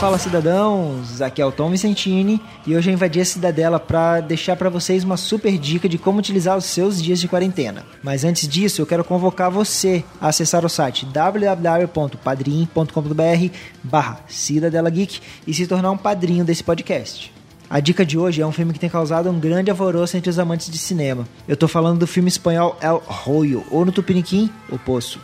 Fala cidadãos, aqui é o Tom Vicentini e hoje eu invadi a Cidadela para deixar para vocês uma super dica de como utilizar os seus dias de quarentena. Mas antes disso, eu quero convocar você a acessar o site www.padrim.com.br barra Cidadela Geek e se tornar um padrinho desse podcast. A dica de hoje é um filme que tem causado um grande alvoroço entre os amantes de cinema. Eu tô falando do filme espanhol El Rollo, ou no Tupiniquim, O Poço.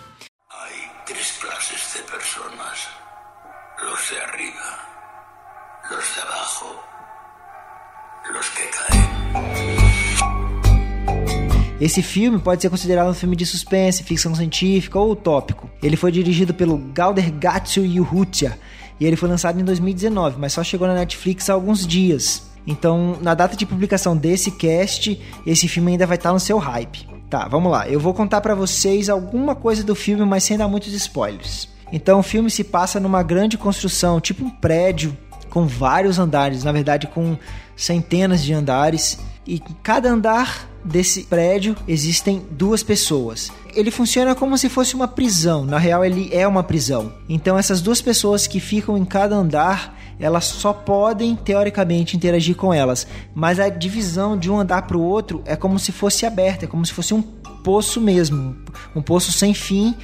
Esse filme pode ser considerado um filme de suspense, ficção científica ou utópico. Ele foi dirigido pelo Galder Gatsu Yuhutia e ele foi lançado em 2019, mas só chegou na Netflix há alguns dias. Então, na data de publicação desse cast, esse filme ainda vai estar no seu hype. Tá, vamos lá. Eu vou contar para vocês alguma coisa do filme, mas sem dar muitos spoilers. Então, o filme se passa numa grande construção, tipo um prédio com vários andares, na verdade com centenas de andares, e cada andar desse prédio existem duas pessoas. Ele funciona como se fosse uma prisão, na real ele é uma prisão. Então essas duas pessoas que ficam em cada andar, elas só podem teoricamente interagir com elas, mas a divisão de um andar para o outro é como se fosse aberta, é como se fosse um poço mesmo, um poço sem fim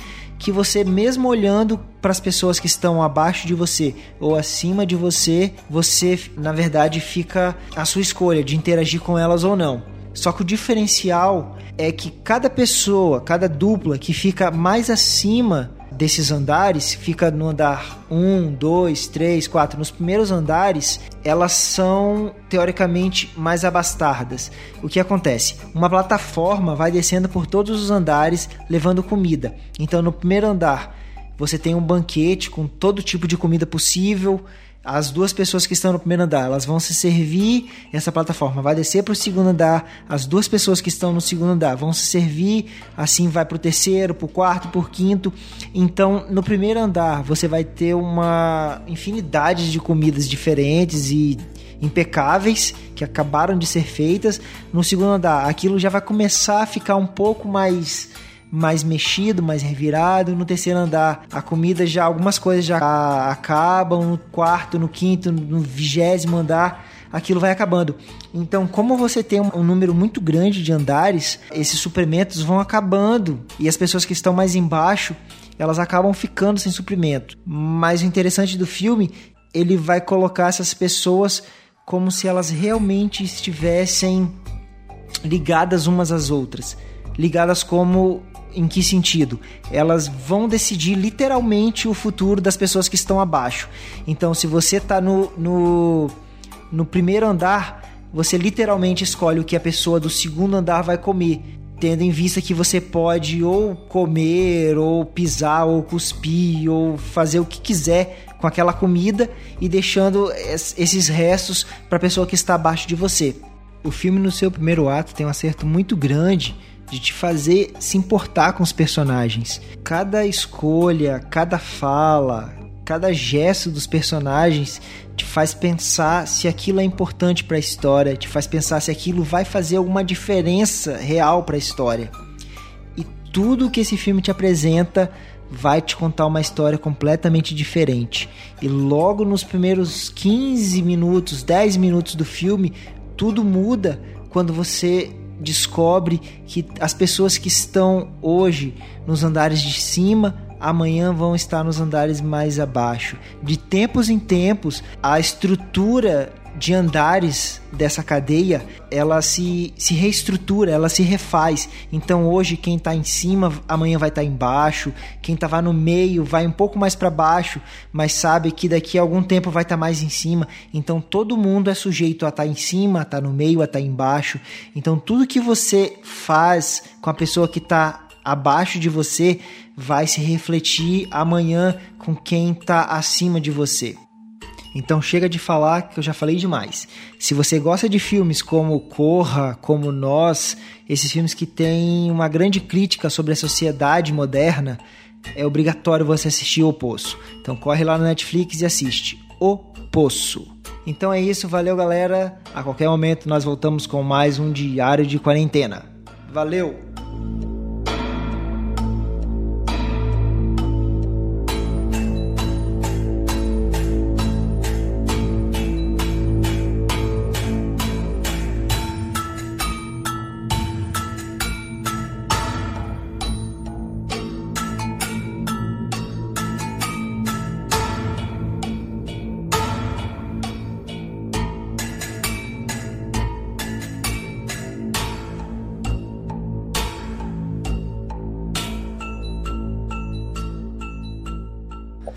que você mesmo olhando para as pessoas que estão abaixo de você ou acima de você, você na verdade fica a sua escolha de interagir com elas ou não. Só que o diferencial é que cada pessoa, cada dupla que fica mais acima desses andares, fica no andar 1, 2, 3, 4, nos primeiros andares, elas são teoricamente mais abastardas. O que acontece? Uma plataforma vai descendo por todos os andares levando comida. Então no primeiro andar você tem um banquete com todo tipo de comida possível, as duas pessoas que estão no primeiro andar, elas vão se servir, essa plataforma vai descer para o segundo andar, as duas pessoas que estão no segundo andar vão se servir, assim vai para o terceiro, para o quarto, para o quinto. Então, no primeiro andar, você vai ter uma infinidade de comidas diferentes e impecáveis que acabaram de ser feitas. No segundo andar, aquilo já vai começar a ficar um pouco mais mais mexido, mais revirado. No terceiro andar, a comida já, algumas coisas já acabam. No quarto, no quinto, no vigésimo andar, aquilo vai acabando. Então, como você tem um, número muito grande de andares, esses suprimentos vão acabando e as pessoas que estão mais embaixo elas acabam ficando sem suprimento. Mas o interessante do filme, ele vai colocar essas pessoas como se elas realmente estivessem ligadas umas às outras, ligadas como em que sentido? Elas vão decidir literalmente o futuro das pessoas que estão abaixo. Então, se você está no, no, no primeiro andar, você literalmente escolhe o que a pessoa do segundo andar vai comer, tendo em vista que você pode ou comer, ou pisar, ou cuspir, ou fazer o que quiser com aquela comida e deixando esses restos para a pessoa que está abaixo de você. O filme, no seu primeiro ato, tem um acerto muito grande de te fazer se importar com os personagens. Cada escolha, cada fala, cada gesto dos personagens te faz pensar se aquilo é importante para a história, te faz pensar se aquilo vai fazer alguma diferença real para a história. E tudo que esse filme te apresenta vai te contar uma história completamente diferente. E logo nos primeiros 15 minutos, 10 minutos do filme, tudo muda quando você descobre que as pessoas que estão hoje nos andares de cima amanhã vão estar nos andares mais abaixo. De tempos em tempos, a estrutura de andares dessa cadeia, ela se, se reestrutura, ela se refaz. Então hoje quem está em cima, amanhã vai estar tá embaixo. Quem estava no meio vai um pouco mais para baixo, mas sabe que daqui a algum tempo vai estar tá mais em cima. Então todo mundo é sujeito a estar tá em cima, a estar tá no meio, a estar tá embaixo. Então tudo que você faz com a pessoa que está abaixo de você vai se refletir amanhã com quem está acima de você. Então chega de falar que eu já falei demais. Se você gosta de filmes como Corra, como Nós, esses filmes que têm uma grande crítica sobre a sociedade moderna, é obrigatório você assistir O Poço. Então corre lá no Netflix e assiste O Poço. Então é isso, valeu galera. A qualquer momento nós voltamos com mais um diário de quarentena. Valeu!